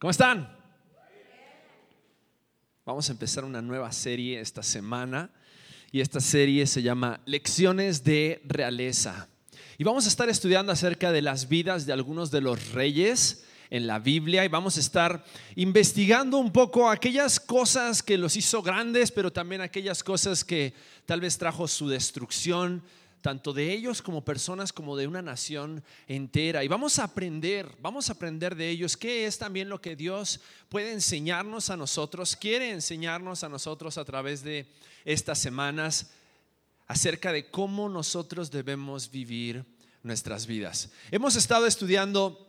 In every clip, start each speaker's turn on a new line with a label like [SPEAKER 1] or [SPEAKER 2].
[SPEAKER 1] ¿Cómo están? Vamos a empezar una nueva serie esta semana y esta serie se llama Lecciones de Realeza. Y vamos a estar estudiando acerca de las vidas de algunos de los reyes en la Biblia y vamos a estar investigando un poco aquellas cosas que los hizo grandes, pero también aquellas cosas que tal vez trajo su destrucción, tanto de ellos como personas, como de una nación entera. Y vamos a aprender, vamos a aprender de ellos qué es también lo que Dios puede enseñarnos a nosotros, quiere enseñarnos a nosotros a través de estas semanas acerca de cómo nosotros debemos vivir nuestras vidas. Hemos estado estudiando,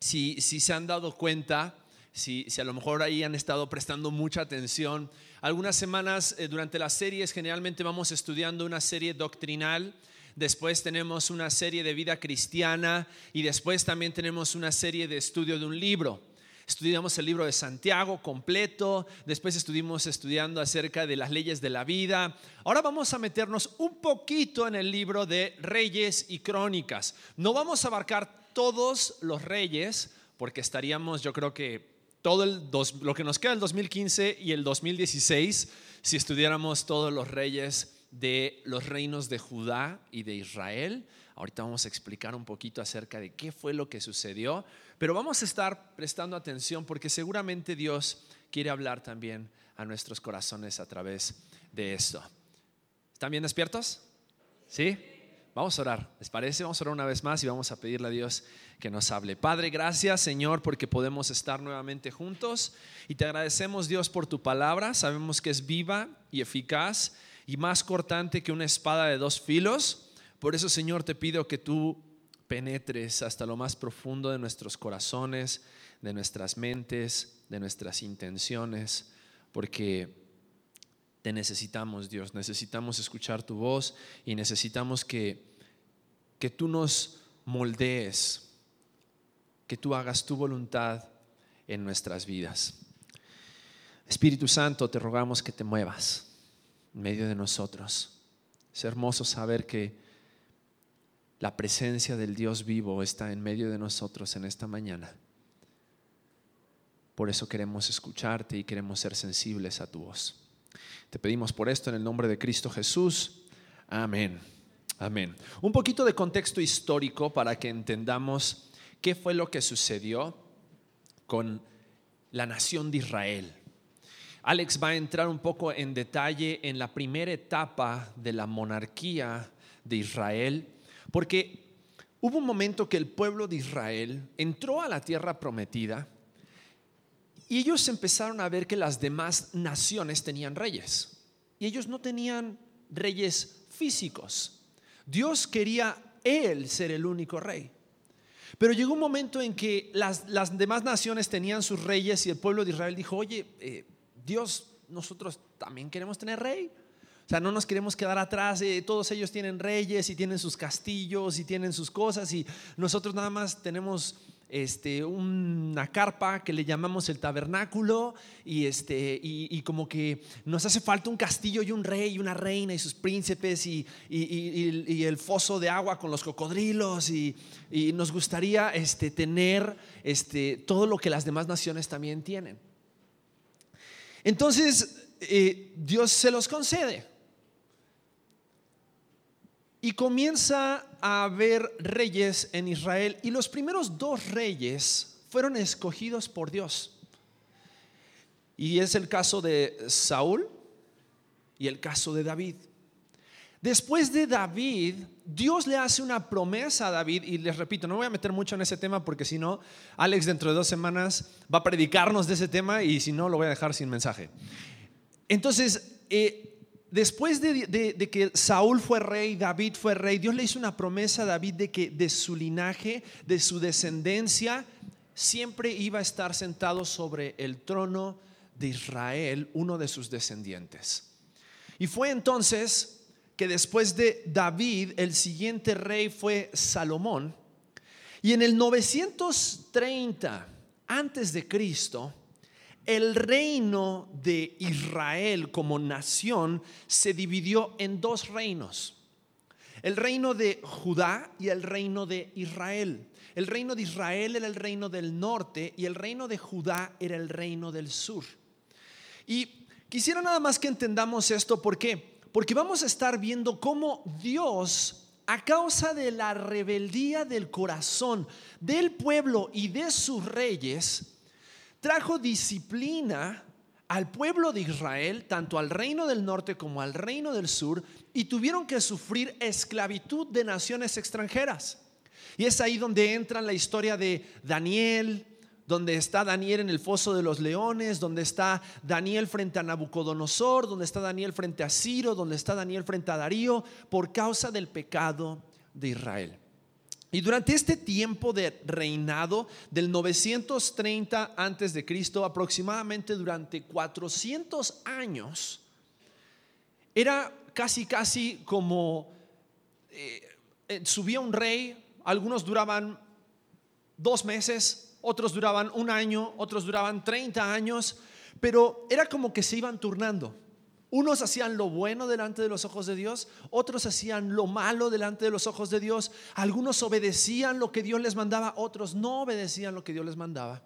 [SPEAKER 1] si, si se han dado cuenta, si, si, a lo mejor ahí han estado prestando mucha atención. Algunas semanas eh, durante las series generalmente vamos estudiando una serie doctrinal, después tenemos una serie de vida cristiana y después también tenemos una serie de estudio de un libro. Estudiamos el libro de Santiago completo, después estuvimos estudiando acerca de las leyes de la vida. Ahora vamos a meternos un poquito en el libro de Reyes y Crónicas. No vamos a abarcar todos los reyes porque estaríamos yo creo que todo el lo que nos queda el 2015 y el 2016 si estudiáramos todos los reyes de los reinos de Judá y de Israel. Ahorita vamos a explicar un poquito acerca de qué fue lo que sucedió, pero vamos a estar prestando atención porque seguramente Dios quiere hablar también a nuestros corazones a través de esto. ¿Están bien despiertos? ¿Sí? Vamos a orar, ¿les parece? Vamos a orar una vez más y vamos a pedirle a Dios que nos hable. Padre, gracias Señor porque podemos estar nuevamente juntos y te agradecemos Dios por tu palabra. Sabemos que es viva y eficaz y más cortante que una espada de dos filos. Por eso Señor te pido que tú penetres hasta lo más profundo de nuestros corazones, de nuestras mentes, de nuestras intenciones, porque te necesitamos, Dios. Necesitamos escuchar tu voz y necesitamos que, que tú nos moldees, que tú hagas tu voluntad en nuestras vidas. Espíritu Santo, te rogamos que te muevas en medio de nosotros. Es hermoso saber que la presencia del Dios vivo está en medio de nosotros en esta mañana. Por eso queremos escucharte y queremos ser sensibles a tu voz. Te pedimos por esto en el nombre de Cristo Jesús. Amén. Amén. Un poquito de contexto histórico para que entendamos qué fue lo que sucedió con la nación de Israel. Alex va a entrar un poco en detalle en la primera etapa de la monarquía de Israel, porque hubo un momento que el pueblo de Israel entró a la tierra prometida y ellos empezaron a ver que las demás naciones tenían reyes. Y ellos no tenían reyes físicos. Dios quería Él ser el único rey. Pero llegó un momento en que las, demás naciones tenían sus reyes y el pueblo de Israel dijo, oye, eh, Dios, nosotros también queremos tener rey. O sea, no nos queremos quedar atrás. Eh, todos ellos tienen reyes y tienen sus castillos y tienen sus cosas y nosotros nada más tenemos este, una carpa que le llamamos el tabernáculo y, este, y, como que nos hace falta un castillo y un rey y una reina y sus príncipes y, y el foso de agua con los cocodrilos y, nos gustaría este, tener este, todo lo que las demás naciones también tienen. Entonces, eh, Dios se los concede. Y comienza a haber reyes en Israel y los primeros dos reyes fueron escogidos por Dios. Y es el caso de Saúl y el caso de David. Después de David, Dios le hace una promesa a David, y les repito, no voy a meter mucho en ese tema porque si no, Alex dentro de dos semanas va a predicarnos de ese tema y si no, lo voy a dejar sin mensaje. Entonces, eh, después de, que Saúl fue rey, David fue rey, Dios le hizo una promesa a David de que de su linaje, de su descendencia, siempre iba a estar sentado sobre el trono de Israel uno de sus descendientes. Y fue entonces que después de David, el siguiente rey fue Salomón. Y en el 930 antes de Cristo, el reino de Israel como nación se dividió en dos reinos. el reino de Judá y el reino de Israel. El reino de Israel era el reino del norte y el reino de Judá era el reino del sur. Y quisiera nada más que entendamos esto, ¿por qué? Porque vamos a estar viendo cómo Dios a causa de la rebeldía del corazón del pueblo y de sus reyes, trajo disciplina al pueblo de Israel, tanto al reino del norte como al reino del sur, y tuvieron que sufrir esclavitud de naciones extranjeras. Y es ahí donde entra la historia de Daniel, donde está Daniel en el foso de los leones, donde está Daniel frente a Nabucodonosor, donde está Daniel frente a Ciro, donde está Daniel frente a Darío, por causa del pecado de Israel. Y durante este tiempo de reinado del 930 antes de Cristo, aproximadamente durante 400 años, era casi casi como eh, eh, subía un rey, algunos duraban dos meses, otros duraban un año, otros duraban 30 años, pero era como que se iban turnando. Unos hacían lo bueno delante de los ojos de Dios, otros hacían lo malo delante de los ojos de Dios, algunos obedecían lo que Dios les mandaba, otros no obedecían lo que Dios les mandaba.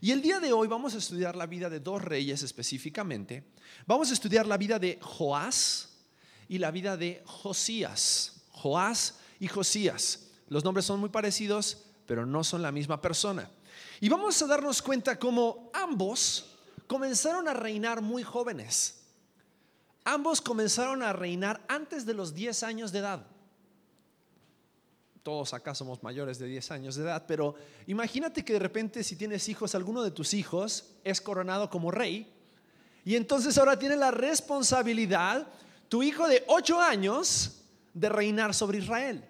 [SPEAKER 1] Y el día de hoy vamos a estudiar la vida de dos reyes específicamente. Vamos a estudiar la vida de Joás y la vida de Josías. Joás y Josías. Los nombres son muy parecidos, pero no son la misma persona. Y vamos a darnos cuenta cómo ambos comenzaron a reinar muy jóvenes. Ambos comenzaron a reinar antes de los 10 años de edad. Todos acá somos mayores de 10 años de edad, pero imagínate que de repente si tienes hijos, alguno de tus hijos es coronado como rey y entonces ahora tiene la responsabilidad, tu hijo de 8 años, de reinar sobre Israel.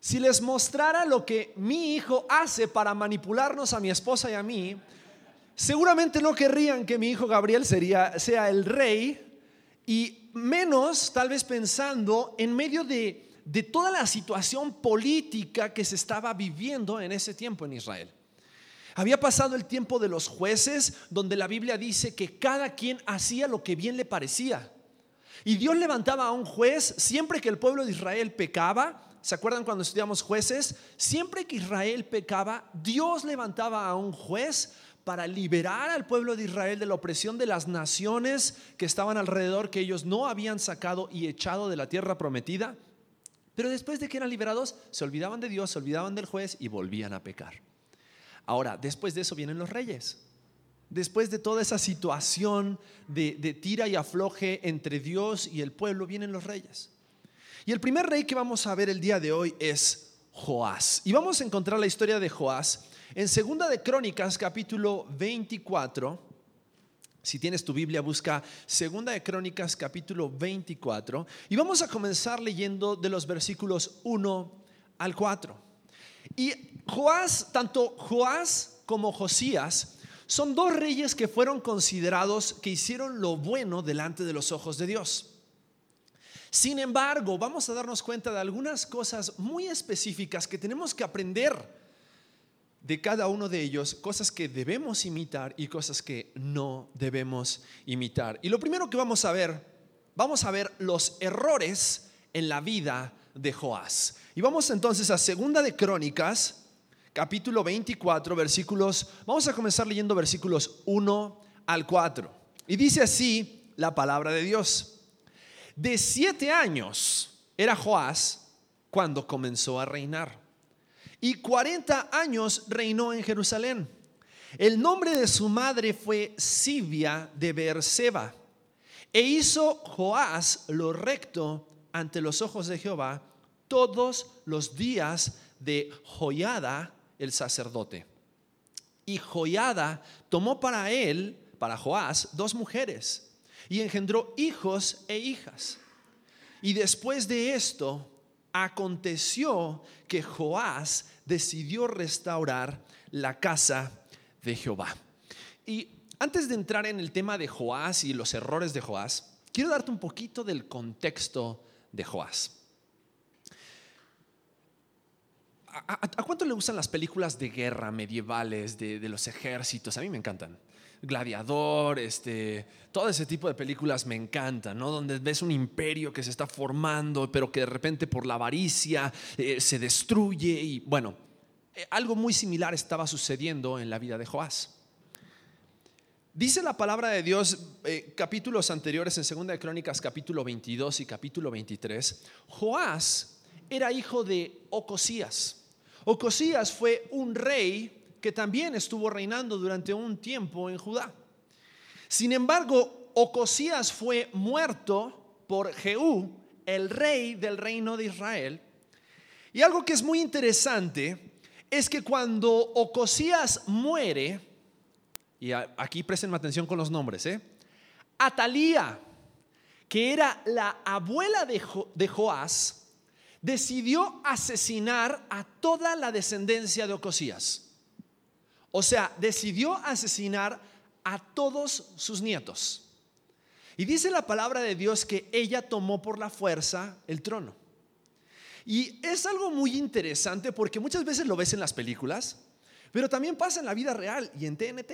[SPEAKER 1] Si les mostrara lo que mi hijo hace para manipularnos a mi esposa y a mí, seguramente no querrían que mi hijo Gabriel sea el rey y menos tal vez pensando en medio de, de toda la situación política que se estaba viviendo en ese tiempo en Israel. Había pasado el tiempo de los jueces, donde la Biblia dice que cada quien hacía lo que bien le parecía. Y Dios levantaba a un juez siempre que el pueblo de Israel pecaba, ¿Se acuerdan cuando estudiamos jueces? Siempre que Israel pecaba, Dios levantaba a un juez para liberar al pueblo de Israel de la opresión de las naciones que estaban alrededor, que ellos no habían sacado y echado de la tierra prometida. Pero después de que eran liberados, se olvidaban de Dios, se olvidaban del juez y volvían a pecar. Ahora, después de eso vienen los reyes. Después de toda esa situación de, tira y afloje entre Dios y el pueblo, vienen los reyes. Y el primer rey que vamos a ver el día de hoy es Joás. Y vamos a encontrar la historia de Joás en Segunda de Crónicas, capítulo 24. Si tienes tu Biblia, busca Segunda de Crónicas, capítulo 24. Y vamos a comenzar leyendo de los versículos 1 al 4. Y Joás, tanto Joás como Josías, son dos reyes que fueron considerados que hicieron lo bueno delante de los ojos de Dios. Sin embargo, vamos a darnos cuenta de algunas cosas muy específicas que tenemos que aprender de cada uno de ellos, cosas que debemos imitar y cosas que no debemos imitar. Y lo primero que vamos a ver, vamos a ver los errores en la vida de Joás. Y vamos entonces a Segunda de Crónicas, capítulo 24, versículos, vamos a comenzar leyendo versículos 1 al 4. Y dice así la palabra de Dios. De siete años era Joás cuando comenzó a reinar. Y cuarenta años reinó en Jerusalén. El nombre de su madre fue Sibia de Beerseba. E hizo Joás lo recto ante los ojos de Jehová todos los días de Joyada el sacerdote. Y Joyada tomó para él, para Joás, dos mujeres y engendró hijos e hijas. Y después de esto, aconteció que Joás decidió restaurar la casa de Jehová. Y antes de entrar en el tema de Joás y los errores de Joás, quiero darte un poquito del contexto de Joás. ¿A, cuánto le gustan las películas de guerra medievales, de, los ejércitos? A mí me encantan. Gladiador, este, todo ese tipo de películas me encantan, ¿no? Donde ves un imperio que se está formando, pero que de repente por la avaricia eh, se destruye. Y bueno, eh, algo muy similar estaba sucediendo en la vida de Joás. Dice la palabra de Dios, eh, capítulos anteriores en Segunda de Crónicas, capítulo 22 y capítulo 23, Joás era hijo de Ocosías. Ocosías fue un rey que también estuvo reinando durante un tiempo en Judá. Sin embargo, Ocosías fue muerto por Jehú, el rey del reino de Israel. Y algo que es muy interesante es que cuando Ocosías muere, y aquí presten atención con los nombres, ¿eh? Atalía, que era la abuela de, de Joás, decidió asesinar a toda la descendencia de Ocosías. O sea, decidió asesinar a todos sus nietos. Y dice la palabra de Dios que ella tomó por la fuerza el trono. Y es algo muy interesante porque muchas veces lo ves en las películas, pero también pasa en la vida real y en TNT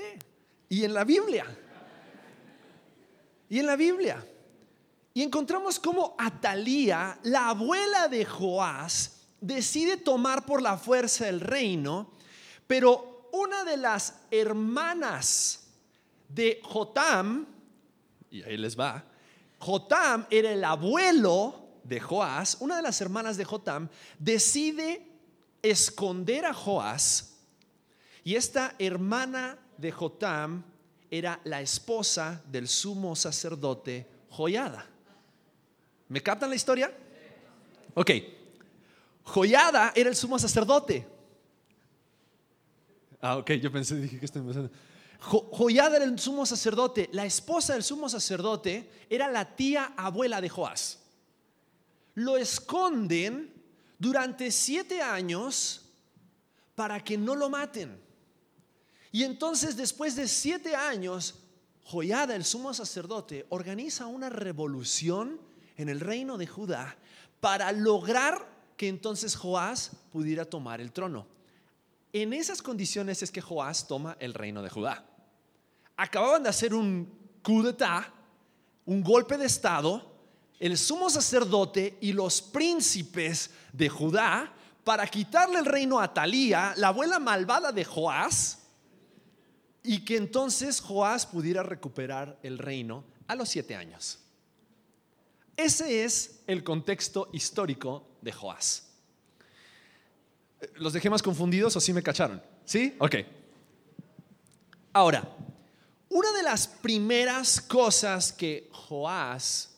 [SPEAKER 1] y en la Biblia. Y en la Biblia. Y encontramos cómo Atalía, la abuela de Joás, decide tomar por la fuerza el reino, pero una de las hermanas de Jotam, y ahí les va, Jotam era el abuelo de Joás, una de las hermanas de Jotam, decide esconder a Joás y esta hermana de Jotam era la esposa del sumo sacerdote Joyada. ¿Me captan la historia? Ok. Joyada era el sumo sacerdote. Ah, ok, yo pensé, dije que estoy pensando. Joyada era el sumo sacerdote. La esposa del sumo sacerdote era la tía abuela de Joás. Lo esconden durante siete años para que no lo maten. Y entonces después de siete años, Joyada, el sumo sacerdote, organiza una revolución en el reino de Judá para lograr que entonces Joás pudiera tomar el trono. En esas condiciones es que Joás toma el reino de Judá. Acababan de hacer un coup d'etat, un golpe de estado, el sumo sacerdote y los príncipes de Judá para quitarle el reino a Talía, la abuela malvada de Joás, y que entonces Joás pudiera recuperar el reino a los siete años. Ese es el contexto histórico de Joás. ¿Los dejé más confundidos o sí me cacharon? ¿Sí? Ok. Ahora, una de las primeras cosas que Joás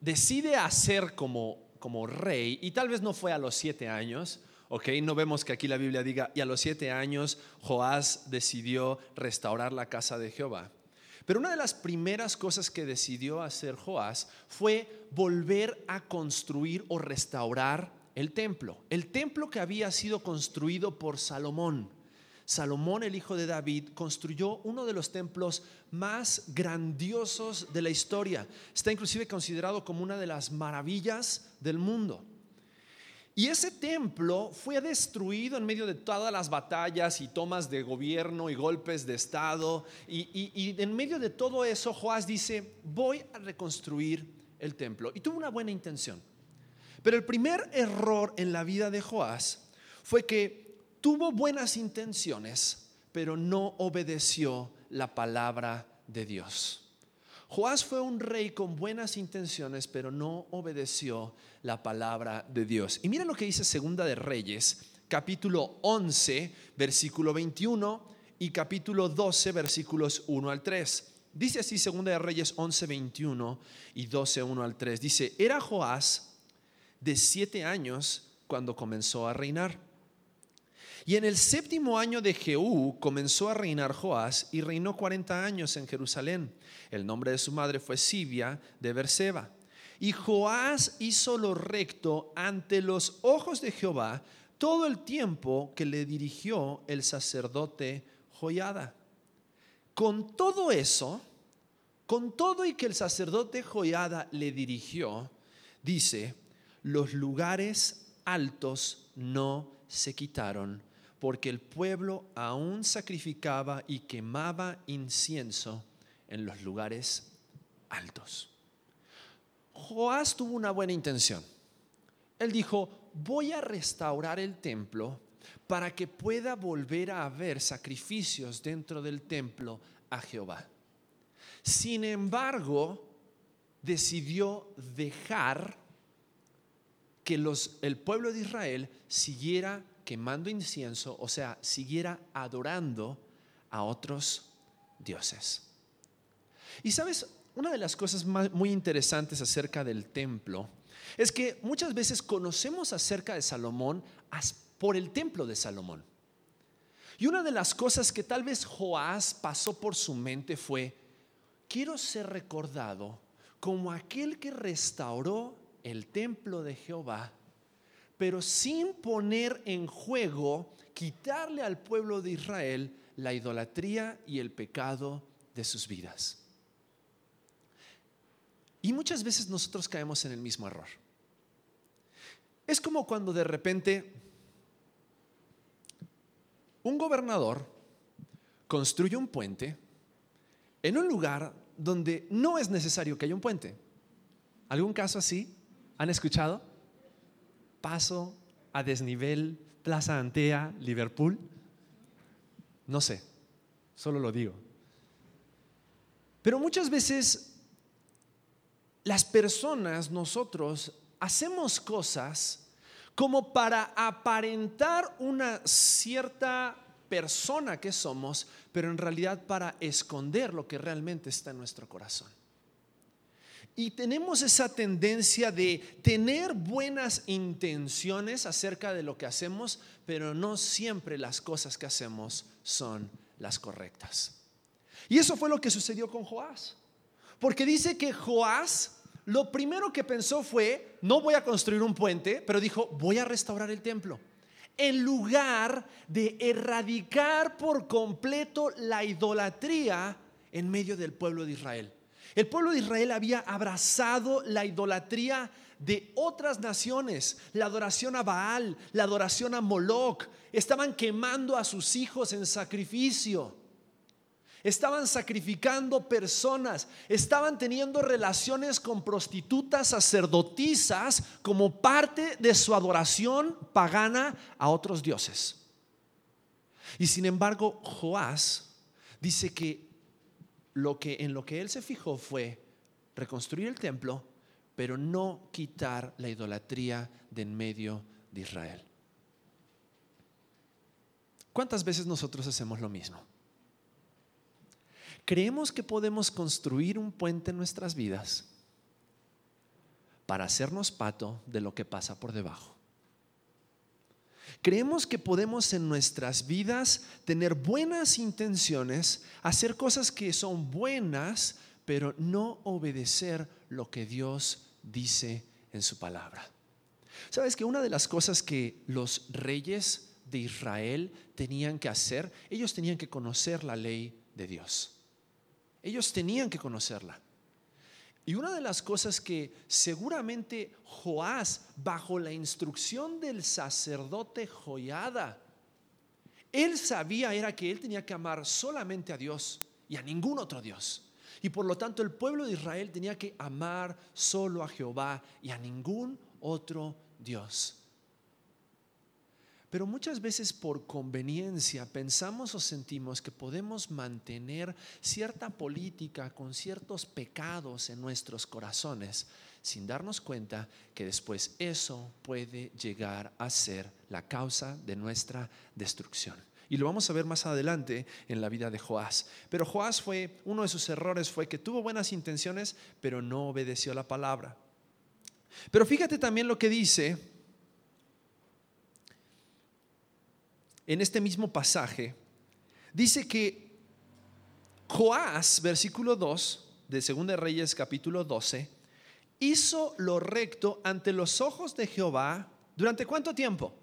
[SPEAKER 1] decide hacer como, como rey, y tal vez no fue a los siete años, ¿ok? No vemos que aquí la Biblia diga, y a los siete años Joás decidió restaurar la casa de Jehová. Pero una de las primeras cosas que decidió hacer Joás fue volver a construir o restaurar el templo. El templo que había sido construido por Salomón. Salomón, el hijo de David, construyó uno de los templos más grandiosos de la historia. Está inclusive considerado como una de las maravillas del mundo. Y ese templo fue destruido en medio de todas las batallas y tomas de gobierno y golpes de Estado. Y, en medio de todo eso, Joás dice, voy a reconstruir el templo. Y tuvo una buena intención. Pero el primer error en la vida de Joás fue que tuvo buenas intenciones, pero no obedeció la palabra de Dios. Joás fue un rey con buenas intenciones, pero no obedeció la palabra de Dios. Y miren lo que dice Segunda de Reyes, capítulo 11, versículo 21 y capítulo 12, versículos 1 al 3. Dice así Segunda de Reyes 11, 21 y 12, 1 al 3. Dice, era Joás de siete años cuando comenzó a reinar. Y en el séptimo año de Jehú comenzó a reinar Joás y reinó 40 años en Jerusalén. El nombre de su madre fue Sibia de Berseba. Y Joás hizo lo recto ante los ojos de Jehová todo el tiempo que le dirigió el sacerdote Joyada. Con todo eso, con todo y que el sacerdote Joyada le dirigió, dice, los lugares altos no se quitaron, porque el pueblo aún sacrificaba y quemaba incienso en los lugares altos. Joás tuvo una buena intención. Él dijo, voy a restaurar el templo para que pueda volver a haber sacrificios dentro del templo a Jehová. Sin embargo, decidió dejar que los, el pueblo de Israel siguiera quemando incienso, o sea, siguiera adorando a otros dioses. Y sabes, una de las cosas muy interesantes acerca del templo es que muchas veces conocemos acerca de Salomón por el templo de Salomón. Y una de las cosas que tal vez Joás pasó por su mente fue, quiero ser recordado como aquel que restauró el templo de Jehová, pero sin poner en juego quitarle al pueblo de Israel la idolatría y el pecado de sus vidas. Y muchas veces nosotros caemos en el mismo error. Es como cuando de repente un gobernador construye un puente en un lugar donde no es necesario que haya un puente. ¿Algún caso así? ¿Han escuchado? Paso a desnivel, Plaza Antea, Liverpool. No sé, solo lo digo. Pero muchas veces las personas, nosotros, hacemos cosas como para aparentar una cierta persona que somos, pero en realidad para esconder lo que realmente está en nuestro corazón. Y tenemos esa tendencia de tener buenas intenciones acerca de lo que hacemos, pero no siempre las cosas que hacemos son las correctas. Y eso fue lo que sucedió con Joás. Porque dice que Joás lo primero que pensó fue, no voy a construir un puente, pero dijo, voy a restaurar el templo en lugar de erradicar por completo la idolatría en medio del pueblo de Israel. El pueblo de Israel había abrazado la idolatría de otras naciones, la adoración a Baal, la adoración a Moloch, estaban quemando a sus hijos en sacrificio. Estaban sacrificando personas, estaban teniendo relaciones con prostitutas sacerdotisas como parte de su adoración pagana a otros dioses. Y sin embargo, Joás dice que, lo que en lo que él se fijó fue reconstruir el templo, pero no quitar la idolatría de en medio de Israel. ¿Cuántas veces nosotros hacemos lo mismo? Creemos que podemos construir un puente en nuestras vidas para hacernos pato de lo que pasa por debajo. Creemos que podemos en nuestras vidas tener buenas intenciones, hacer cosas que son buenas, pero no obedecer lo que Dios dice en su palabra. ¿Sabes que una de las cosas que los reyes de Israel tenían que hacer, ellos tenían que conocer la ley de Dios? Ellos tenían que conocerla. Y una de las cosas que seguramente Joás, bajo la instrucción del sacerdote Joyada, él sabía era que él tenía que amar solamente a Dios y a ningún otro Dios. Y por lo tanto el pueblo de Israel tenía que amar solo a Jehová y a ningún otro Dios. Pero muchas veces por conveniencia pensamos o sentimos que podemos mantener cierta política con ciertos pecados en nuestros corazones sin darnos cuenta que después eso puede llegar a ser la causa de nuestra destrucción. Y lo vamos a ver más adelante en la vida de Joás. Pero Joás fue, uno de sus errores fue que tuvo buenas intenciones, pero no obedeció la palabra. Pero fíjate también lo que dice en este mismo pasaje, dice que Joás, versículo 2 de 2 Reyes capítulo 12, hizo lo recto ante los ojos de Jehová durante cuánto tiempo?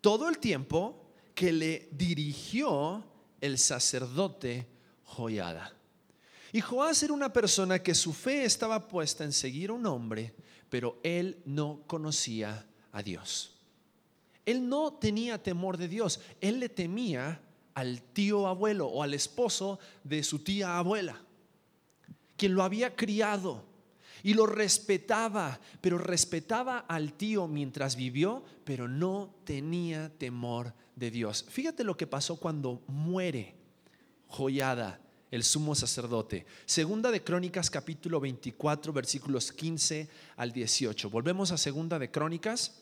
[SPEAKER 1] Todo el tiempo que le dirigió el sacerdote Joiada. Y Joás era una persona que su fe estaba puesta en seguir a un hombre, pero él no conocía a Dios. Él no tenía temor de Dios, él le temía al tío abuelo o al esposo de su tía abuela, quien lo había criado y lo respetaba, pero respetaba al tío mientras vivió, pero no tenía temor de Dios. Fíjate lo que pasó cuando muere Joyada, el sumo sacerdote. Segunda de Crónicas capítulo 24 versículos 15 al 18. Volvemos a Segunda de Crónicas.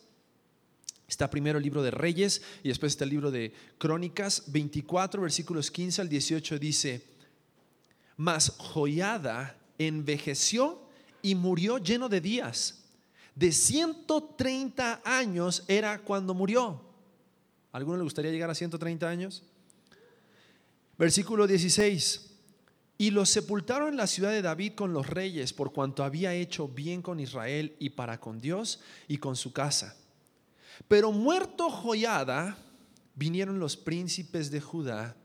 [SPEAKER 1] Está primero el libro de Reyes y después está el libro de Crónicas 24 versículos 15 al 18 dice, mas Joyada envejeció y murió lleno de días. De 130 años era cuando murió. ¿Alguno le gustaría llegar a 130 años? Versículo 16. Y lo sepultaron en la ciudad de David con los reyes, por cuanto había hecho bien con Israel y para con Dios y con su casa. Pero muerto Joyada, vinieron los príncipes de Judá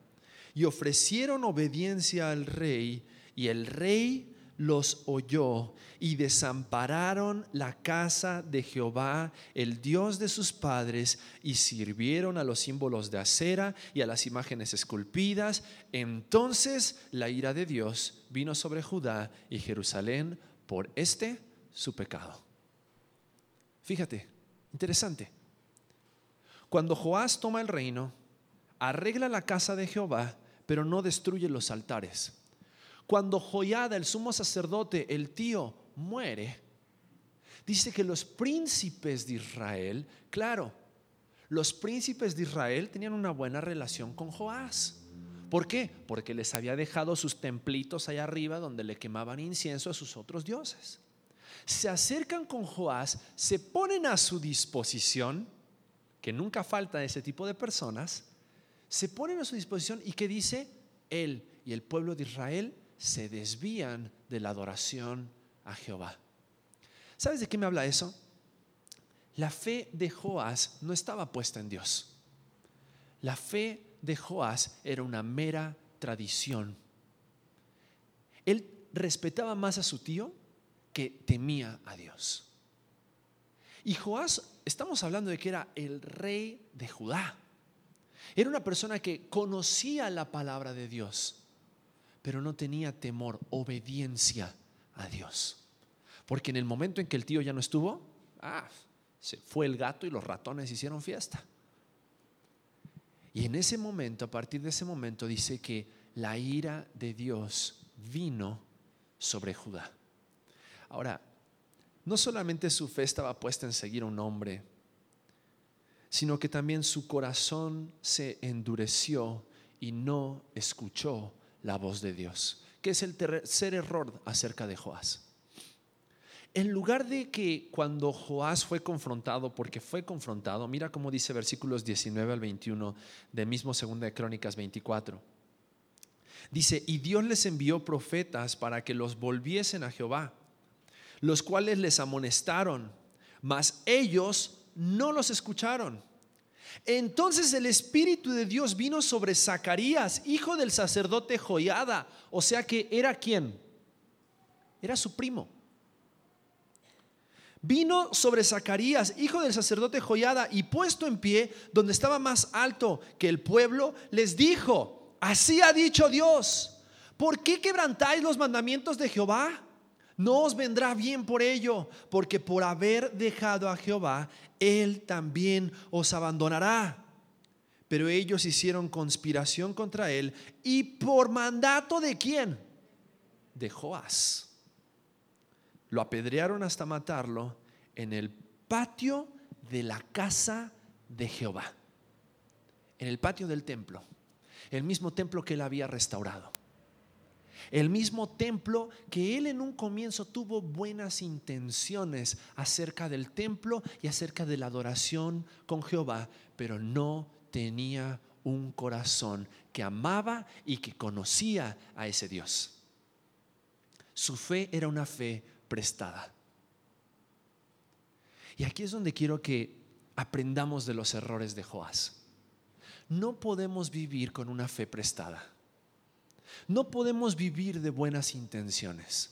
[SPEAKER 1] y ofrecieron obediencia al rey, y el rey los oyó y desampararon la casa de Jehová, el Dios de sus padres, y sirvieron a los símbolos de acera y a las imágenes esculpidas. Entonces la ira de Dios vino sobre Judá y Jerusalén por este su pecado. Fíjate, interesante. Cuando Joás toma el reino, arregla la casa de Jehová, pero no destruye los altares cuando Joyada, el sumo sacerdote, el tío, muere, dice que los príncipes de Israel, claro, los príncipes de Israel tenían una buena relación con Joás. ¿Por qué? Porque les había dejado sus templitos allá arriba donde le quemaban incienso a sus otros dioses. Se acercan con Joás, se ponen a su disposición, que nunca falta ese tipo de personas, se ponen a su disposición y que dice, él y el pueblo de Israel se desvían de la adoración a Jehová. ¿Sabes de qué me habla eso? La fe de Joás no estaba puesta en Dios. La fe de Joás era una mera tradición. Él respetaba más a su tío que temía a Dios. Y Joás, estamos hablando de que era el rey de Judá. Era una persona que conocía la palabra de Dios pero no tenía temor, obediencia a Dios. Porque en el momento en que el tío ya no estuvo, ah, se fue el gato y los ratones hicieron fiesta. Y en ese momento, a partir de ese momento, dice que la ira de Dios vino sobre Judá. Ahora, no solamente su fe estaba puesta en seguir a un hombre, sino que también su corazón se endureció y no escuchó la voz de Dios, que es el tercer error acerca de Joás. En lugar de que cuando Joás fue confrontado, porque fue confrontado, mira cómo dice versículos 19 al 21 de mismo segunda de Crónicas 24. Dice, y Dios les envió profetas para que los volviesen a Jehová, los cuales les amonestaron, mas ellos no los escucharon. Entonces el Espíritu de Dios vino sobre Zacarías, hijo del sacerdote Joiada, o sea que era quién? Era su primo. Vino sobre Zacarías, hijo del sacerdote Joiada, y puesto en pie, donde estaba más alto que el pueblo, les dijo, así ha dicho Dios, ¿por qué quebrantáis los mandamientos de Jehová? No os vendrá bien por ello, porque por haber dejado a Jehová, Él también os abandonará. Pero ellos hicieron conspiración contra Él y por mandato de quién? De Joás. Lo apedrearon hasta matarlo en el patio de la casa de Jehová, en el patio del templo, el mismo templo que él había restaurado. El mismo templo que él en un comienzo tuvo buenas intenciones acerca del templo y acerca de la adoración con Jehová, pero no tenía un corazón que amaba y que conocía a ese Dios. Su fe era una fe prestada. Y aquí es donde quiero que aprendamos de los errores de Joás. No podemos vivir con una fe prestada. No podemos vivir de buenas intenciones.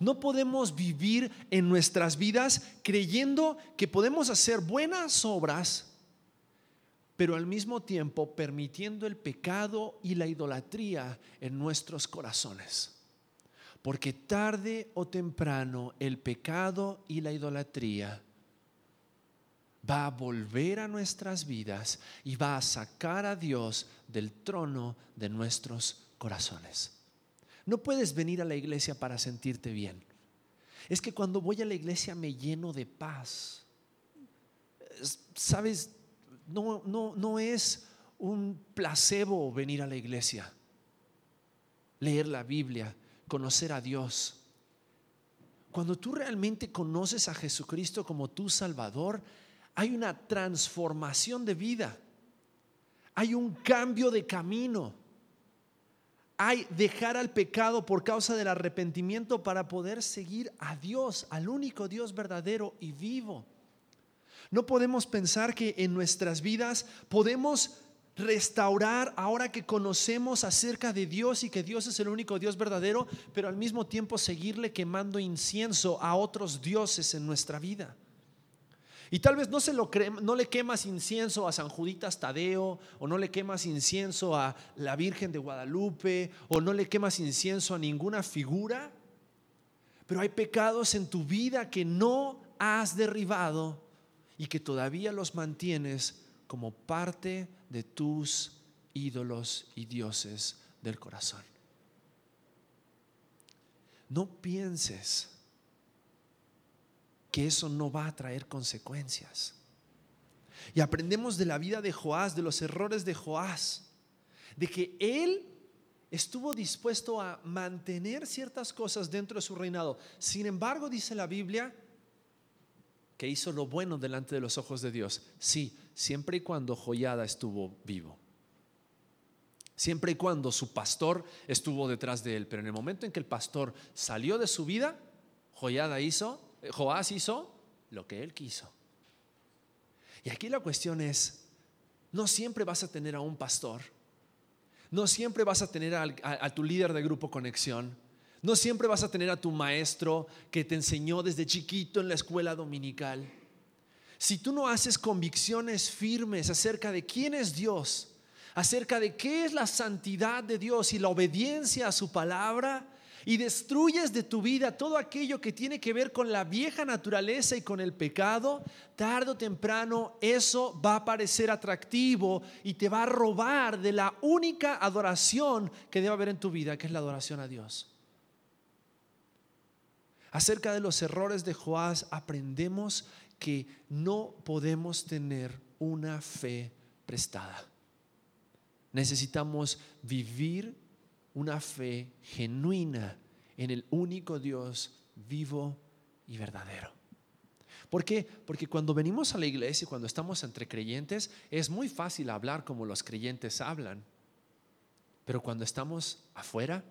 [SPEAKER 1] No podemos vivir en nuestras vidas creyendo que podemos hacer buenas obras pero al mismo tiempo permitiendo el pecado y la idolatría en nuestros corazones. Porque tarde o temprano el pecado y la idolatría va a volver a nuestras vidas y va a sacar a Dios del trono de nuestros corazones. No puedes venir a la iglesia para sentirte bien. Es que cuando voy a la iglesia me lleno de paz. Sabes, no, no, no es un placebo venir a la iglesia, leer la Biblia, conocer a Dios. Cuando tú realmente conoces a Jesucristo como tu Salvador, hay una transformación de vida, hay un cambio de camino, hay dejar al pecado por causa del arrepentimiento para poder seguir a Dios, al único Dios verdadero y vivo. No podemos pensar que en nuestras vidas podemos restaurar ahora que conocemos acerca de Dios y que Dios es el único Dios verdadero, pero al mismo tiempo seguirle quemando incienso a otros dioses en nuestra vida. Y tal vez no, se lo no le quemas incienso a San Juditas Tadeo, o no le quemas incienso a la Virgen de Guadalupe, o no le quemas incienso a ninguna figura, pero hay pecados en tu vida que no has derribado y que todavía los mantienes como parte de tus ídolos y dioses del corazón. No pienses que eso no va a traer consecuencias. Y aprendemos de la vida de Joás, de los errores de Joás, de que él estuvo dispuesto a mantener ciertas cosas dentro de su reinado. Sin embargo, dice la Biblia, que hizo lo bueno delante de los ojos de Dios. Sí, siempre y cuando Joyada estuvo vivo. Siempre y cuando su pastor estuvo detrás de él. Pero en el momento en que el pastor salió de su vida, Joyada hizo Joás hizo lo que él quiso. Y aquí la cuestión es, no siempre vas a tener a un pastor, no siempre vas a tener a, tu líder de grupo conexión, no siempre vas a tener a tu maestro que te enseñó desde chiquito en la escuela dominical. Si tú no haces convicciones firmes acerca de quién es Dios, acerca de qué es la santidad de Dios y la obediencia a su palabra, y destruyes de tu vida todo aquello que tiene que ver con la vieja naturaleza y con el pecado, tarde o temprano eso va a parecer atractivo y te va a robar de la única adoración que debe haber en tu vida, que es la adoración a Dios. Acerca de los errores de Joás aprendemos que no podemos tener una fe prestada. Necesitamos vivir una fe genuina en el único Dios vivo y verdadero. ¿Por qué? Porque cuando venimos a la iglesia y cuando estamos entre creyentes, es muy fácil hablar como los creyentes hablan. Pero cuando estamos afuera,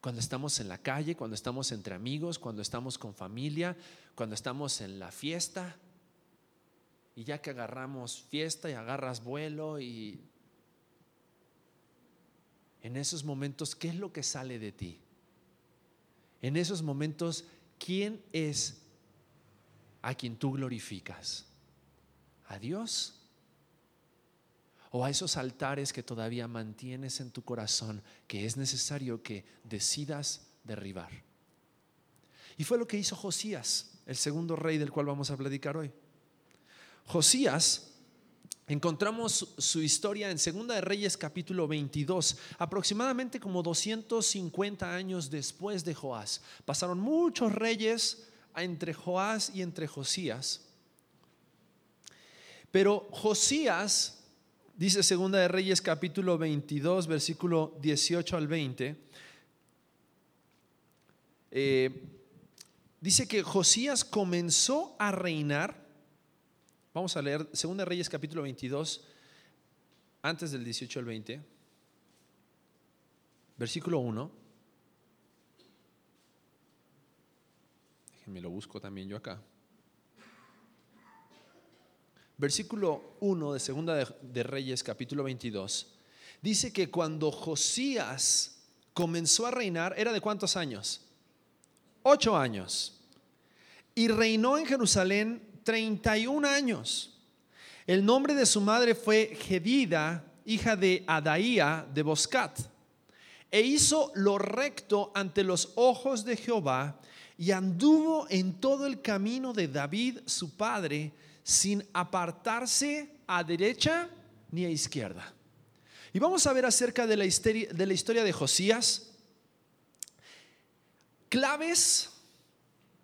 [SPEAKER 1] cuando estamos en la calle, cuando estamos entre amigos, cuando estamos con familia, cuando estamos en la fiesta, y ya que agarramos fiesta y agarras vuelo y en esos momentos, ¿qué es lo que sale de ti? En esos momentos, ¿quién es a quien tú glorificas? ¿A Dios? ¿O a esos altares que todavía mantienes en tu corazón que es necesario que decidas derribar? Y fue lo que hizo Josías, el segundo rey del cual vamos a platicar hoy. Josías Encontramos su historia en Segunda de Reyes capítulo 22, aproximadamente como 250 años después de Joás. Pasaron muchos reyes entre Joás y entre Josías. Pero Josías, dice Segunda de Reyes capítulo 22, versículo 18 al 20, eh, dice que Josías comenzó a reinar Vamos a leer 2 Reyes capítulo 22, antes del 18 al 20, versículo 1. Déjenme lo busco también yo acá. Versículo 1 de 2 de Reyes capítulo 22 dice que cuando Josías comenzó a reinar, ¿era de cuántos años? Ocho años. Y reinó en Jerusalén 31 años. El nombre de su madre fue Gedida, hija de Adaía de Boscat. E hizo lo recto ante los ojos de Jehová y anduvo en todo el camino de David su padre sin apartarse a derecha ni a izquierda. Y vamos a ver acerca de la de, la historia de Josías. Claves,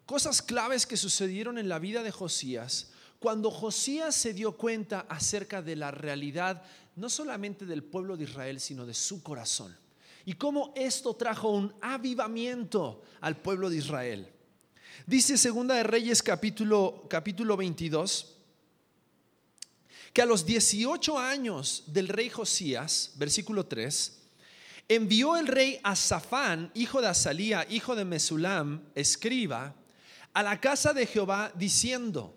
[SPEAKER 1] cosas claves que sucedieron en la vida de Josías cuando Josías se dio cuenta acerca de la realidad no solamente del pueblo de Israel, sino de su corazón. Y cómo esto trajo un avivamiento al pueblo de Israel. Dice Segunda de Reyes capítulo, capítulo 22 que a los 18 años del rey Josías, versículo 3, envió el rey a Safán, hijo de Azalía, hijo de Mesulam, escriba, a la casa de Jehová diciendo,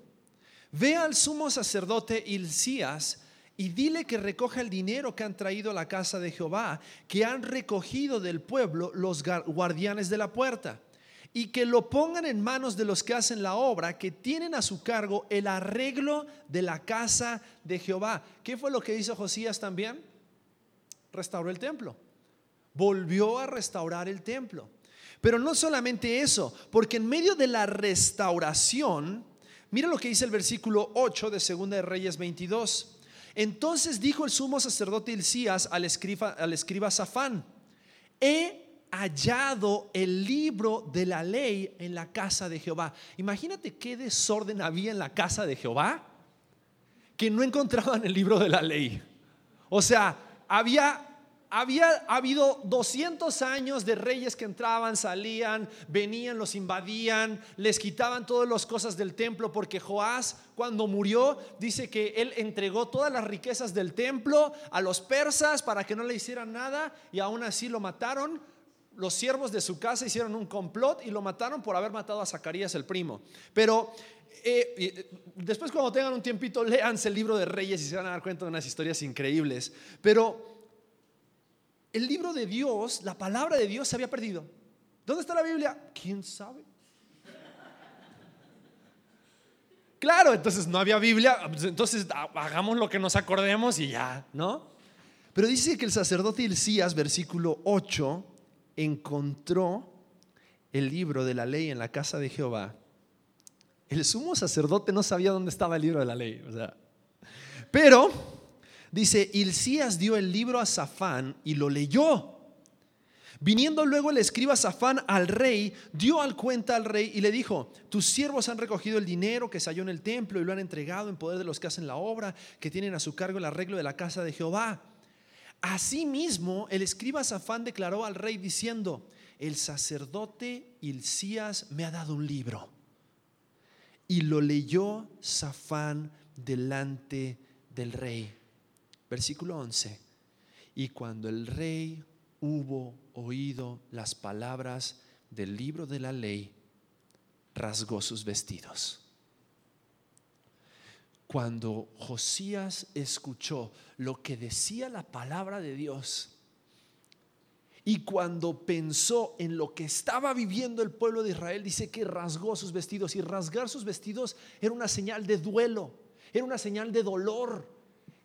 [SPEAKER 1] ve al sumo sacerdote Hilcías y dile que recoja el dinero que han traído a la casa de Jehová, que han recogido del pueblo los guardianes de la puerta y que lo pongan en manos de los que hacen la obra, que tienen a su cargo el arreglo de la casa de Jehová. ¿Qué fue lo que hizo Josías también? Restauró el templo. Volvió a restaurar el templo. Pero no solamente eso, porque en medio de la restauración, mira lo que dice el versículo 8 de Segunda de Reyes 22. Entonces dijo el sumo sacerdote Hilcías al escriba, al escriba Safán, he hallado el libro de la ley en la casa de Jehová. Imagínate qué desorden había en la casa de Jehová que no encontraban el libro de la ley. O sea, había había habido 200 años de reyes que entraban, salían, venían, los invadían, les quitaban todas las cosas del templo, porque Joás cuando murió dice que él entregó todas las riquezas del templo a los persas para que no le hicieran nada y aún así lo mataron los siervos de su casa hicieron un complot y lo mataron por haber matado a Zacarías el primo. Pero eh, eh, después cuando tengan un tiempito, léanse el libro de Reyes y se van a dar cuenta de unas historias increíbles. Pero el libro de Dios, la palabra de Dios se había perdido. ¿Dónde está la Biblia? ¿Quién sabe? Claro, entonces no había Biblia, pues entonces hagamos lo que nos acordemos y ya, ¿no? Pero dice que el sacerdote Hilcías, versículo 8, encontró el libro de la ley en la casa de Jehová, el sumo sacerdote no sabía dónde estaba el libro de la ley. pero, dice, Hilcías dio el libro a Safán y lo leyó. Viniendo luego el escriba Safán al rey, dio al cuenta al rey y le dijo, tus siervos han recogido el dinero que se halló en el templo y lo han entregado en poder de los que hacen la obra, que tienen a su cargo el arreglo de la casa de Jehová. Asimismo, el escriba Safán declaró al rey diciendo, el sacerdote Hilcías me ha dado un libro. Y lo leyó Safán delante del rey. Versículo 11. Y cuando el rey hubo oído las palabras del libro de la ley, rasgó sus vestidos cuando Josías escuchó lo que decía la palabra de Dios y cuando pensó en lo que estaba viviendo el pueblo de Israel, dice que rasgó sus vestidos y rasgar sus vestidos era una señal de duelo, era una señal de dolor,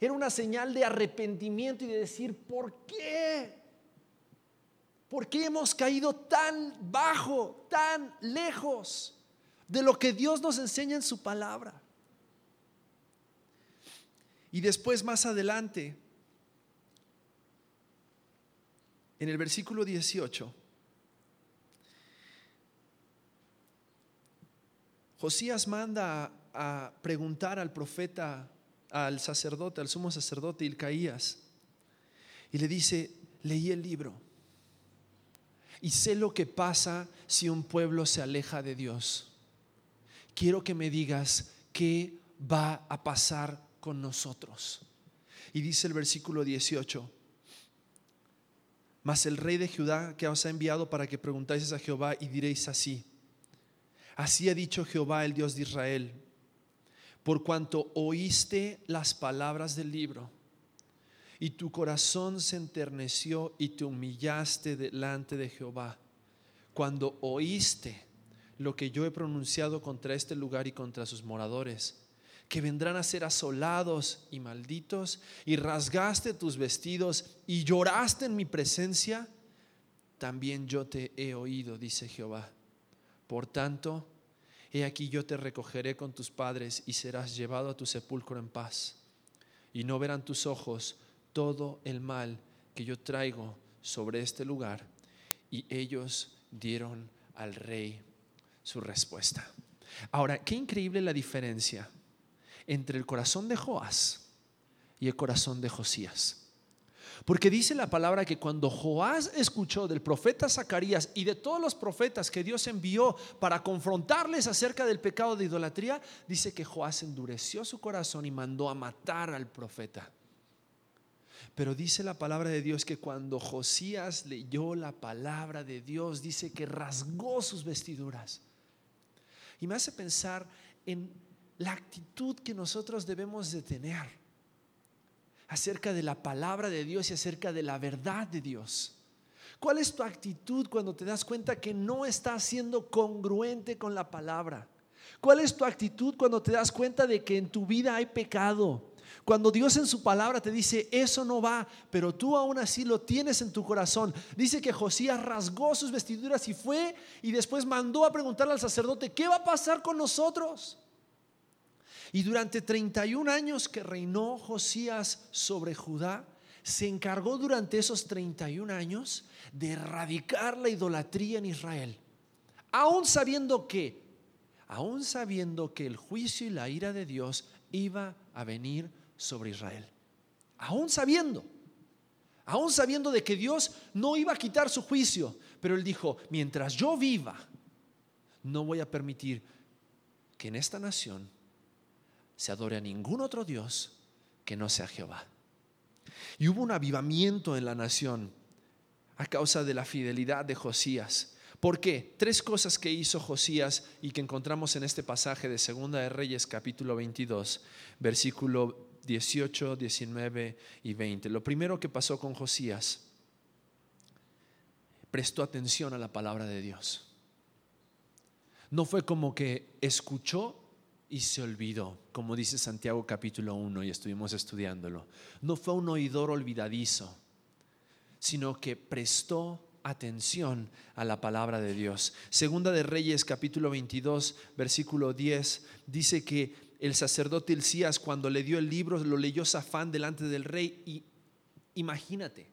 [SPEAKER 1] era una señal de arrepentimiento y de decir, ¿por qué? ¿Por qué hemos caído tan bajo, tan lejos de lo que Dios nos enseña en su palabra? Y después más adelante, en el versículo 18, Josías manda a, preguntar al profeta, al sacerdote, al sumo sacerdote Ilcaías, y le dice, leí el libro y sé lo que pasa si un pueblo se aleja de Dios. Quiero que me digas qué va a pasar con nosotros. Y dice el versículo 18, mas el rey de Judá que os ha enviado para que preguntáis a Jehová y diréis así, así ha dicho Jehová el Dios de Israel, por cuanto oíste las palabras del libro y tu corazón se enterneció y te humillaste delante de Jehová, cuando oíste lo que yo he pronunciado contra este lugar y contra sus moradores, que vendrán a ser asolados y malditos, y rasgaste tus vestidos y lloraste en mi presencia, también yo te he oído, dice Jehová. Por tanto, he aquí yo te recogeré con tus padres y serás llevado a tu sepulcro en paz, y no verán tus ojos todo el mal que yo traigo sobre este lugar. Y ellos dieron al rey su respuesta. Ahora, qué increíble la diferencia entre el corazón de Joás y el corazón de Josías. Porque dice la palabra que cuando Joás escuchó del profeta Zacarías y de todos los profetas que Dios envió para confrontarles acerca del pecado de idolatría, dice que Joás endureció su corazón y mandó a matar al profeta. Pero dice la palabra de Dios que cuando Josías leyó la palabra de Dios, dice que rasgó sus vestiduras. Y me hace pensar en la actitud que nosotros debemos de tener acerca de la palabra de Dios y acerca de la verdad de Dios. ¿Cuál es tu actitud cuando te das cuenta que no estás siendo congruente con la palabra? ¿Cuál es tu actitud cuando te das cuenta de que en tu vida hay pecado? Cuando Dios en su palabra te dice, eso no va, pero tú aún así lo tienes en tu corazón. Dice que Josías rasgó sus vestiduras y fue y después mandó a preguntarle al sacerdote, ¿qué va a pasar con nosotros? Y durante 31 años que reinó Josías sobre Judá, se encargó durante esos 31 años de erradicar la idolatría en Israel. Aún sabiendo que, aún sabiendo que el juicio y la ira de Dios iba a venir sobre Israel. Aún sabiendo, aún sabiendo de que Dios no iba a quitar su juicio, pero él dijo, mientras yo viva, no voy a permitir que en esta nación se adore a ningún otro Dios que no sea Jehová. Y hubo un avivamiento en la nación a causa de la fidelidad de Josías. ¿Por qué? Tres cosas que hizo Josías y que encontramos en este pasaje de Segunda de Reyes capítulo 22, versículo 18, 19 y 20. Lo primero que pasó con Josías, prestó atención a la palabra de Dios. No fue como que escuchó y se olvidó, como dice Santiago capítulo 1 y estuvimos estudiándolo. No fue un oidor olvidadizo, sino que prestó atención a la palabra de Dios. Segunda de Reyes capítulo 22, versículo 10, dice que el sacerdote Elías cuando le dio el libro lo leyó Safán delante del rey y imagínate,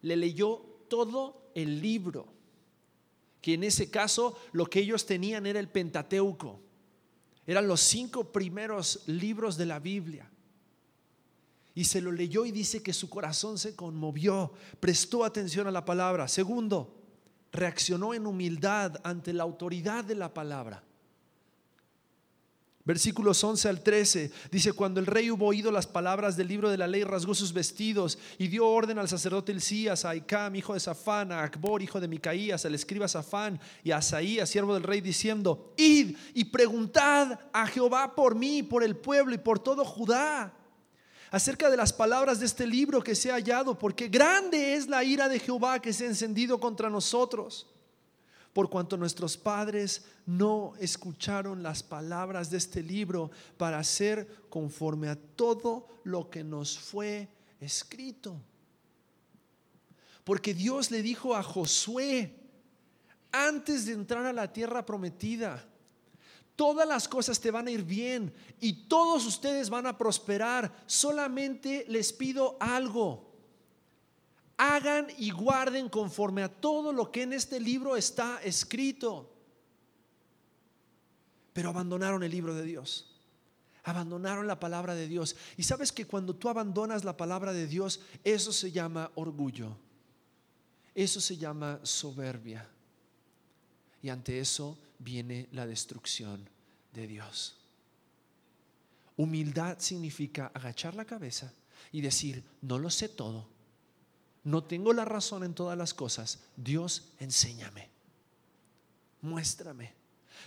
[SPEAKER 1] le leyó todo el libro, que en ese caso lo que ellos tenían era el Pentateuco. Eran los cinco primeros libros de la Biblia. Y se lo leyó y dice que su corazón se conmovió, prestó atención a la palabra. Segundo, reaccionó en humildad ante la autoridad de la palabra. Versículos 11 al 13 dice, cuando el rey hubo oído las palabras del libro de la ley, rasgó sus vestidos y dio orden al sacerdote Elías, a Icam, hijo de Safán, a Acbor, hijo de Micaías, al escriba Safán y a Asaías, siervo del rey, diciendo, id y preguntad a Jehová por mí, por el pueblo y por todo Judá, acerca de las palabras de este libro que se ha hallado, porque grande es la ira de Jehová que se ha encendido contra nosotros por cuanto nuestros padres no escucharon las palabras de este libro para hacer conforme a todo lo que nos fue escrito. Porque Dios le dijo a Josué, antes de entrar a la tierra prometida, todas las cosas te van a ir bien y todos ustedes van a prosperar. Solamente les pido algo hagan y guarden conforme a todo lo que en este libro está escrito. Pero abandonaron el libro de Dios. Abandonaron la palabra de Dios. Y sabes que cuando tú abandonas la palabra de Dios, eso se llama orgullo. Eso se llama soberbia. Y ante eso viene la destrucción de Dios. Humildad significa agachar la cabeza y decir, no lo sé todo no tengo la razón en todas las cosas, Dios enséñame, muéstrame.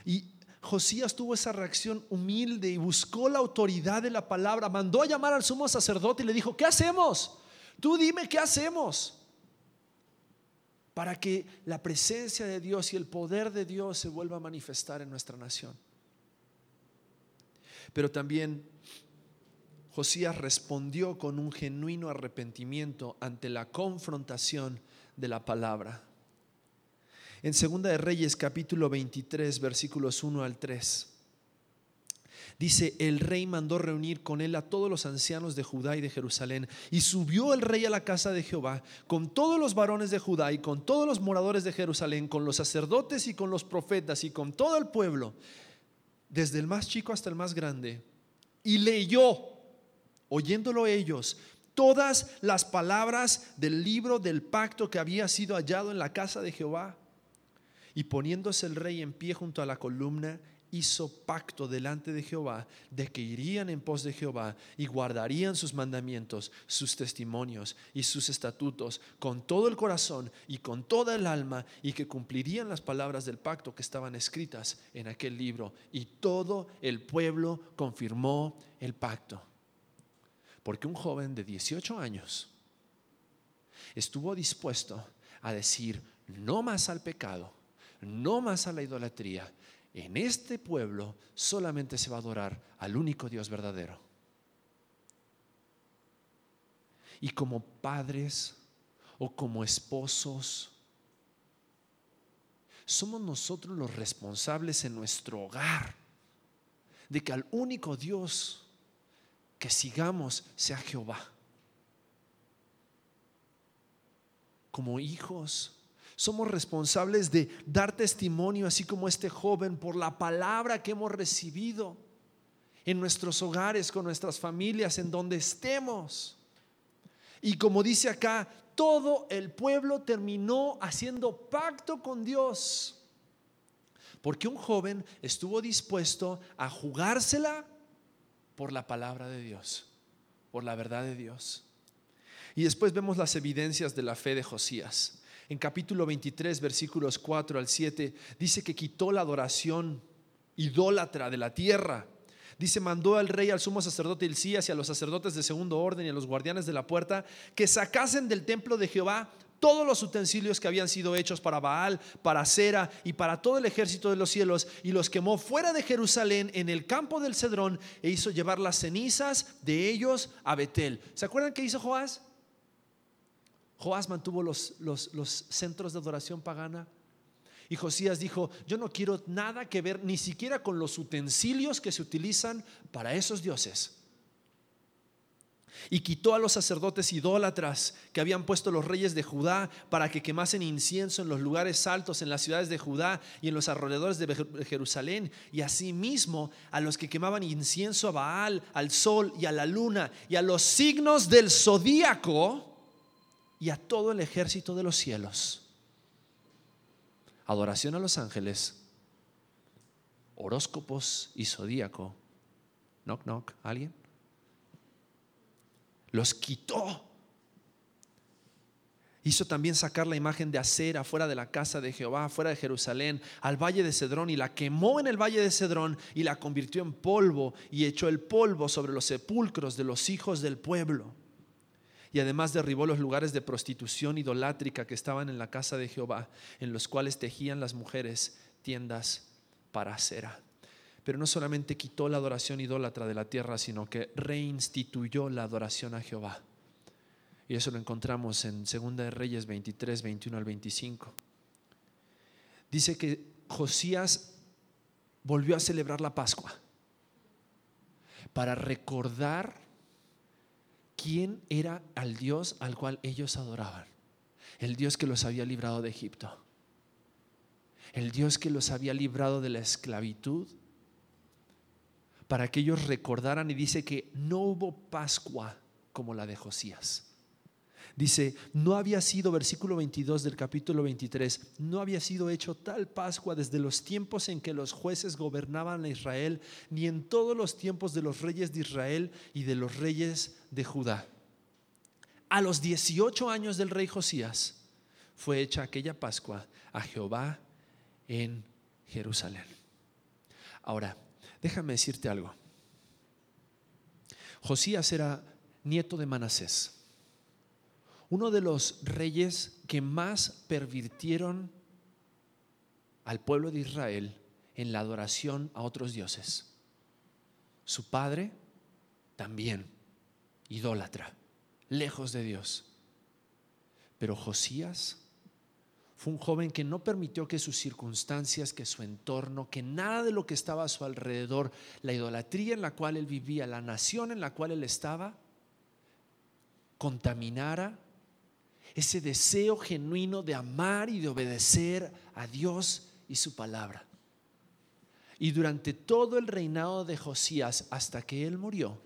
[SPEAKER 1] Y Josías tuvo esa reacción humilde y buscó la autoridad de la palabra, mandó a llamar al sumo sacerdote y le dijo, ¿qué hacemos? Tú dime qué hacemos para que la presencia de Dios y el poder de Dios se vuelva a manifestar en nuestra nación. Pero también Josías respondió con un genuino arrepentimiento ante la confrontación de la palabra. En Segunda de Reyes capítulo 23 versículos 1 al 3 Dice, el rey mandó reunir con él a todos los ancianos de Judá y de Jerusalén. Y subió el rey a la casa de Jehová con todos los varones de Judá y con todos los moradores de Jerusalén, con los sacerdotes y con los profetas y con todo el pueblo, desde el más chico hasta el más grande. Y leyó, oyéndolo ellos, todas las palabras del libro del pacto que había sido hallado en la casa de Jehová. Y poniéndose el rey en pie junto a la columna, hizo pacto delante de Jehová de que irían en pos de Jehová y guardarían sus mandamientos, sus testimonios y sus estatutos con todo el corazón y con toda el alma y que cumplirían las palabras del pacto que estaban escritas en aquel libro. Y todo el pueblo confirmó el pacto. Porque un joven de 18 años estuvo dispuesto a decir no más al pecado, no más a la idolatría en este pueblo solamente se va a adorar al único Dios verdadero. Y como padres o como esposos, somos nosotros los responsables en nuestro hogar de que al único Dios que sigamos sea Jehová. Como hijos, somos responsables de dar testimonio, así como este joven, por la palabra que hemos recibido en nuestros hogares, con nuestras familias, en donde estemos. Y como dice acá, todo el pueblo terminó haciendo pacto con Dios. Porque un joven estuvo dispuesto a jugársela por la palabra de Dios, por la verdad de Dios. Y después vemos las evidencias de la fe de Josías en capítulo 23, versículos 4 al 7, dice que quitó la adoración idólatra de la tierra. Dice, mandó al rey, al sumo sacerdote Hilcías y a los sacerdotes de segundo orden y a los guardianes de la puerta que sacasen del templo de Jehová todos los utensilios que habían sido hechos para Baal, para Cera y para todo el ejército de los cielos, y los quemó fuera de Jerusalén en el campo del Cedrón e hizo llevar las cenizas de ellos a Betel. ¿Se acuerdan qué hizo Joás? Joás mantuvo los, los, centros de adoración pagana. Y Josías dijo, yo no quiero nada que ver ni siquiera con los utensilios que se utilizan para esos dioses. Y quitó a los sacerdotes idólatras que habían puesto los reyes de Judá para que quemasen incienso en los lugares altos, en las ciudades de Judá y en los alrededores de Jerusalén. Y asimismo a los que quemaban incienso a Baal, al sol y a la luna y a los signos del zodíaco y a todo el ejército de los cielos. Adoración a los ángeles, horóscopos y zodíaco. Knock, knock, ¿alguien? Los quitó. Hizo también sacar la imagen de acera fuera de la casa de Jehová, fuera de Jerusalén, al valle de Cedrón, y la quemó en el valle de Cedrón y la convirtió en polvo y echó el polvo sobre los sepulcros de los hijos del pueblo y además derribó los lugares de prostitución idolátrica que estaban en la casa de Jehová, en los cuales tejían las mujeres tiendas para cera. Pero no solamente quitó la adoración idólatra de la tierra, sino que reinstituyó la adoración a Jehová. Y eso lo encontramos en 2 de Reyes 23, 21 al 25. Dice que Josías volvió a celebrar la Pascua para recordar quién era al Dios al cual ellos adoraban. El Dios que los había librado de Egipto. El Dios que los había librado de la esclavitud. Para que ellos recordaran y dice que no hubo Pascua como la de Josías. Dice, no había sido, versículo 22 del capítulo 23, no había sido hecho tal Pascua desde los tiempos en que los jueces gobernaban a Israel, ni en todos los tiempos de los reyes de Israel y de los reyes de Judá. A los 18 años del rey Josías fue hecha aquella Pascua a Jehová en Jerusalén. Ahora, déjame decirte algo. Josías era nieto de Manasés uno de los reyes que más pervirtieron al pueblo de Israel en la adoración a otros dioses. Su padre también, idólatra, lejos de Dios. Pero Josías fue un joven que no permitió que sus circunstancias, que su entorno, que nada de lo que estaba a su alrededor, la idolatría en la cual él vivía, la nación en la cual él estaba, contaminara ese deseo genuino de amar y de obedecer a Dios y su palabra. Y durante todo el reinado de Josías, hasta que él murió,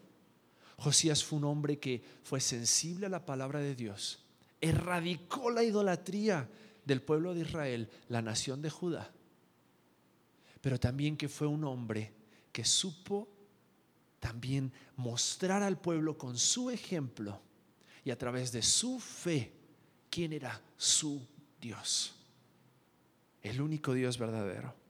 [SPEAKER 1] Josías fue un hombre que fue sensible a la palabra de Dios, erradicó la idolatría del pueblo de Israel, la nación de Judá, pero también que fue un hombre que supo también mostrar al pueblo con su ejemplo y a través de su fe quién era su Dios, el único Dios verdadero.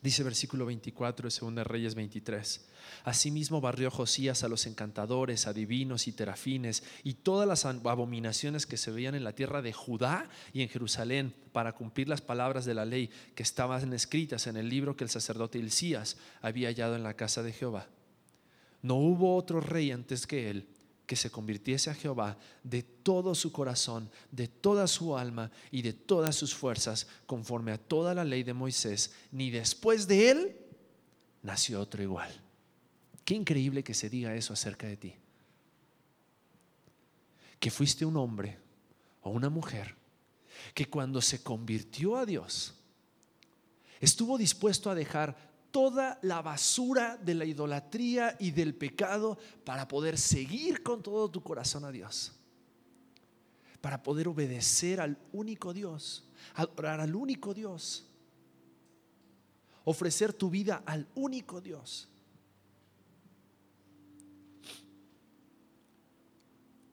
[SPEAKER 1] Dice versículo 24 de 2 Reyes 23. Asimismo barrió Josías a los encantadores, adivinos y terafines y todas las abominaciones que se veían en la tierra de Judá y en Jerusalén para cumplir las palabras de la ley que estaban escritas en el libro que el sacerdote Hilcías había hallado en la casa de Jehová. No hubo otro rey antes que él que se convirtiese a Jehová de todo su corazón, de toda su alma y de todas sus fuerzas, conforme a toda la ley de Moisés, ni después de él nació otro igual. Qué increíble que se diga eso acerca de ti. Que fuiste un hombre o una mujer que cuando se convirtió a Dios, estuvo dispuesto a dejar toda la basura de la idolatría y del pecado para poder seguir con todo tu corazón a Dios. Para poder obedecer al único Dios, adorar al único Dios, ofrecer tu vida al único Dios.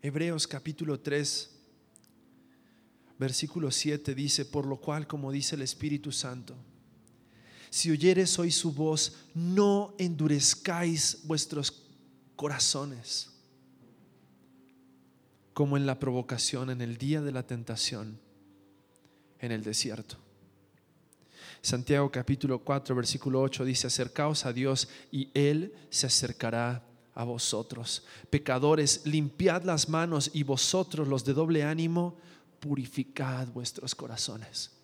[SPEAKER 1] Hebreos capítulo 3, versículo 7 dice, por lo cual, como dice el Espíritu Santo, si oyeres hoy su voz, no endurezcáis vuestros corazones, como en la provocación, en el día de la tentación, en el desierto. Santiago capítulo 4, versículo 8 dice, acercaos a Dios y Él se acercará a vosotros. Pecadores, limpiad las manos y vosotros los de doble ánimo, purificad vuestros corazones.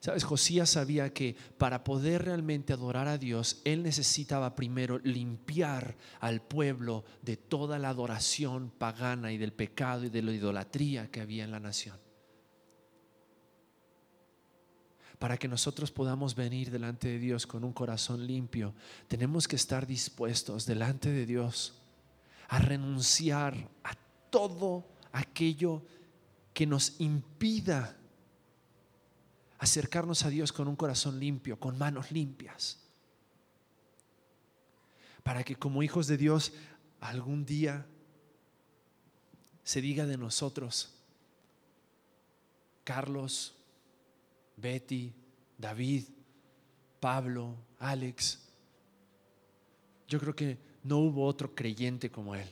[SPEAKER 1] Sabes, Josías sabía que para poder realmente adorar a Dios, él necesitaba primero limpiar al pueblo de toda la adoración pagana y del pecado y de la idolatría que había en la nación. Para que nosotros podamos venir delante de Dios con un corazón limpio, tenemos que estar dispuestos delante de Dios a renunciar a todo aquello que nos impida acercarnos a Dios con un corazón limpio, con manos limpias. Para que como hijos de Dios algún día se diga de nosotros, Carlos, Betty, David, Pablo, Alex, yo creo que no hubo otro creyente como él.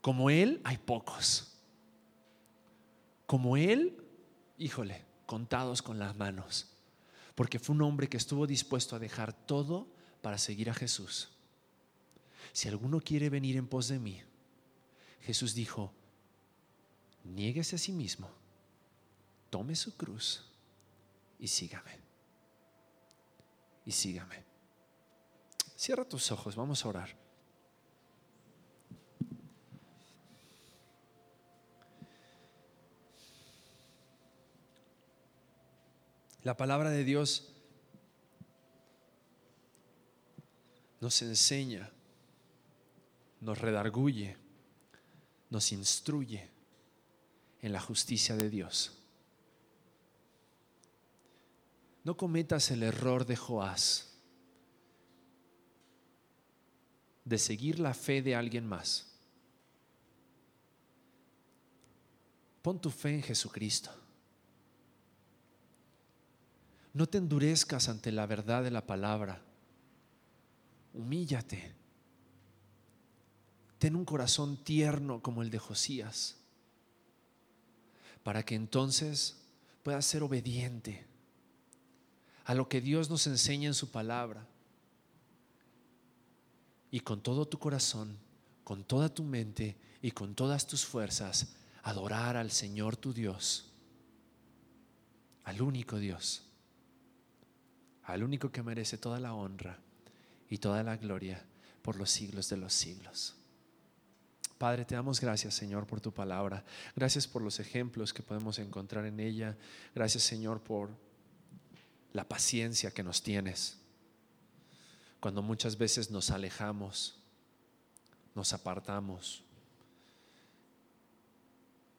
[SPEAKER 1] Como él hay pocos. Como él híjole, contados con las manos, porque fue un hombre que estuvo dispuesto a dejar todo para seguir a Jesús. Si alguno quiere venir en pos de mí, Jesús dijo, niéguese a sí mismo, tome su cruz y sígame. Y sígame. Cierra tus ojos, vamos a orar. La palabra de Dios nos enseña, nos redarguye, nos instruye en la justicia de Dios. No cometas el error de Joás de seguir la fe de alguien más. Pon tu fe en Jesucristo. No te endurezcas ante la verdad de la palabra. Humíllate. Ten un corazón tierno como el de Josías, para que entonces puedas ser obediente a lo que Dios nos enseña en su palabra, y con todo tu corazón, con toda tu mente y con todas tus fuerzas adorar al Señor tu Dios, al único Dios, al único que merece toda la honra y toda la gloria por los siglos de los siglos. Padre, te damos gracias, Señor, por tu palabra. Gracias por los ejemplos que podemos encontrar en ella. Gracias, Señor, por la paciencia que nos tienes. Cuando muchas veces nos alejamos, nos apartamos,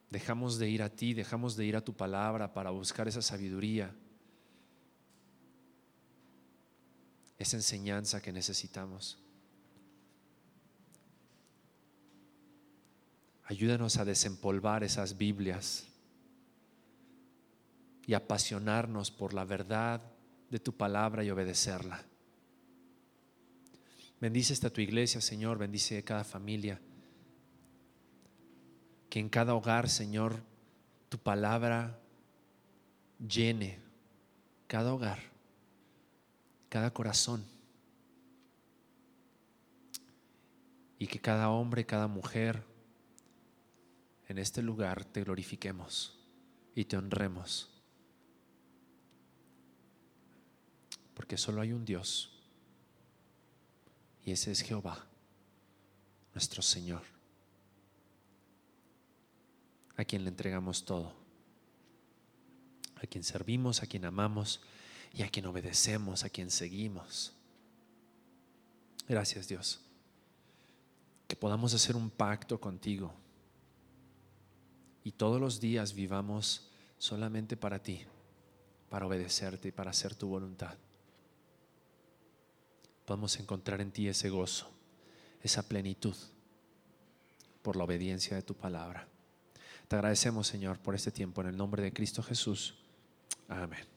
[SPEAKER 1] dejamos de ir a ti, dejamos de ir a tu palabra para buscar esa sabiduría, esa enseñanza que necesitamos. Ayúdanos a desempolvar esas Biblias y apasionarnos por la verdad de tu palabra y obedecerla. Bendice esta tu iglesia, Señor, bendice cada familia. Que en cada hogar, Señor, tu palabra llene cada hogar, cada corazón. Y que cada hombre, cada mujer, en este lugar te glorifiquemos y te honremos. Porque solo hay un Dios y ese es Jehová, nuestro Señor, a quien le entregamos todo, a quien servimos, a quien amamos y a quien obedecemos, a quien seguimos. Gracias Dios. Que podamos hacer un pacto contigo y todos los días vivamos solamente para ti, para obedecerte y para hacer tu voluntad. Podemos encontrar en ti ese gozo, esa plenitud por la obediencia de tu palabra. Te agradecemos, Señor, por este tiempo en el nombre de Cristo Jesús. Amén.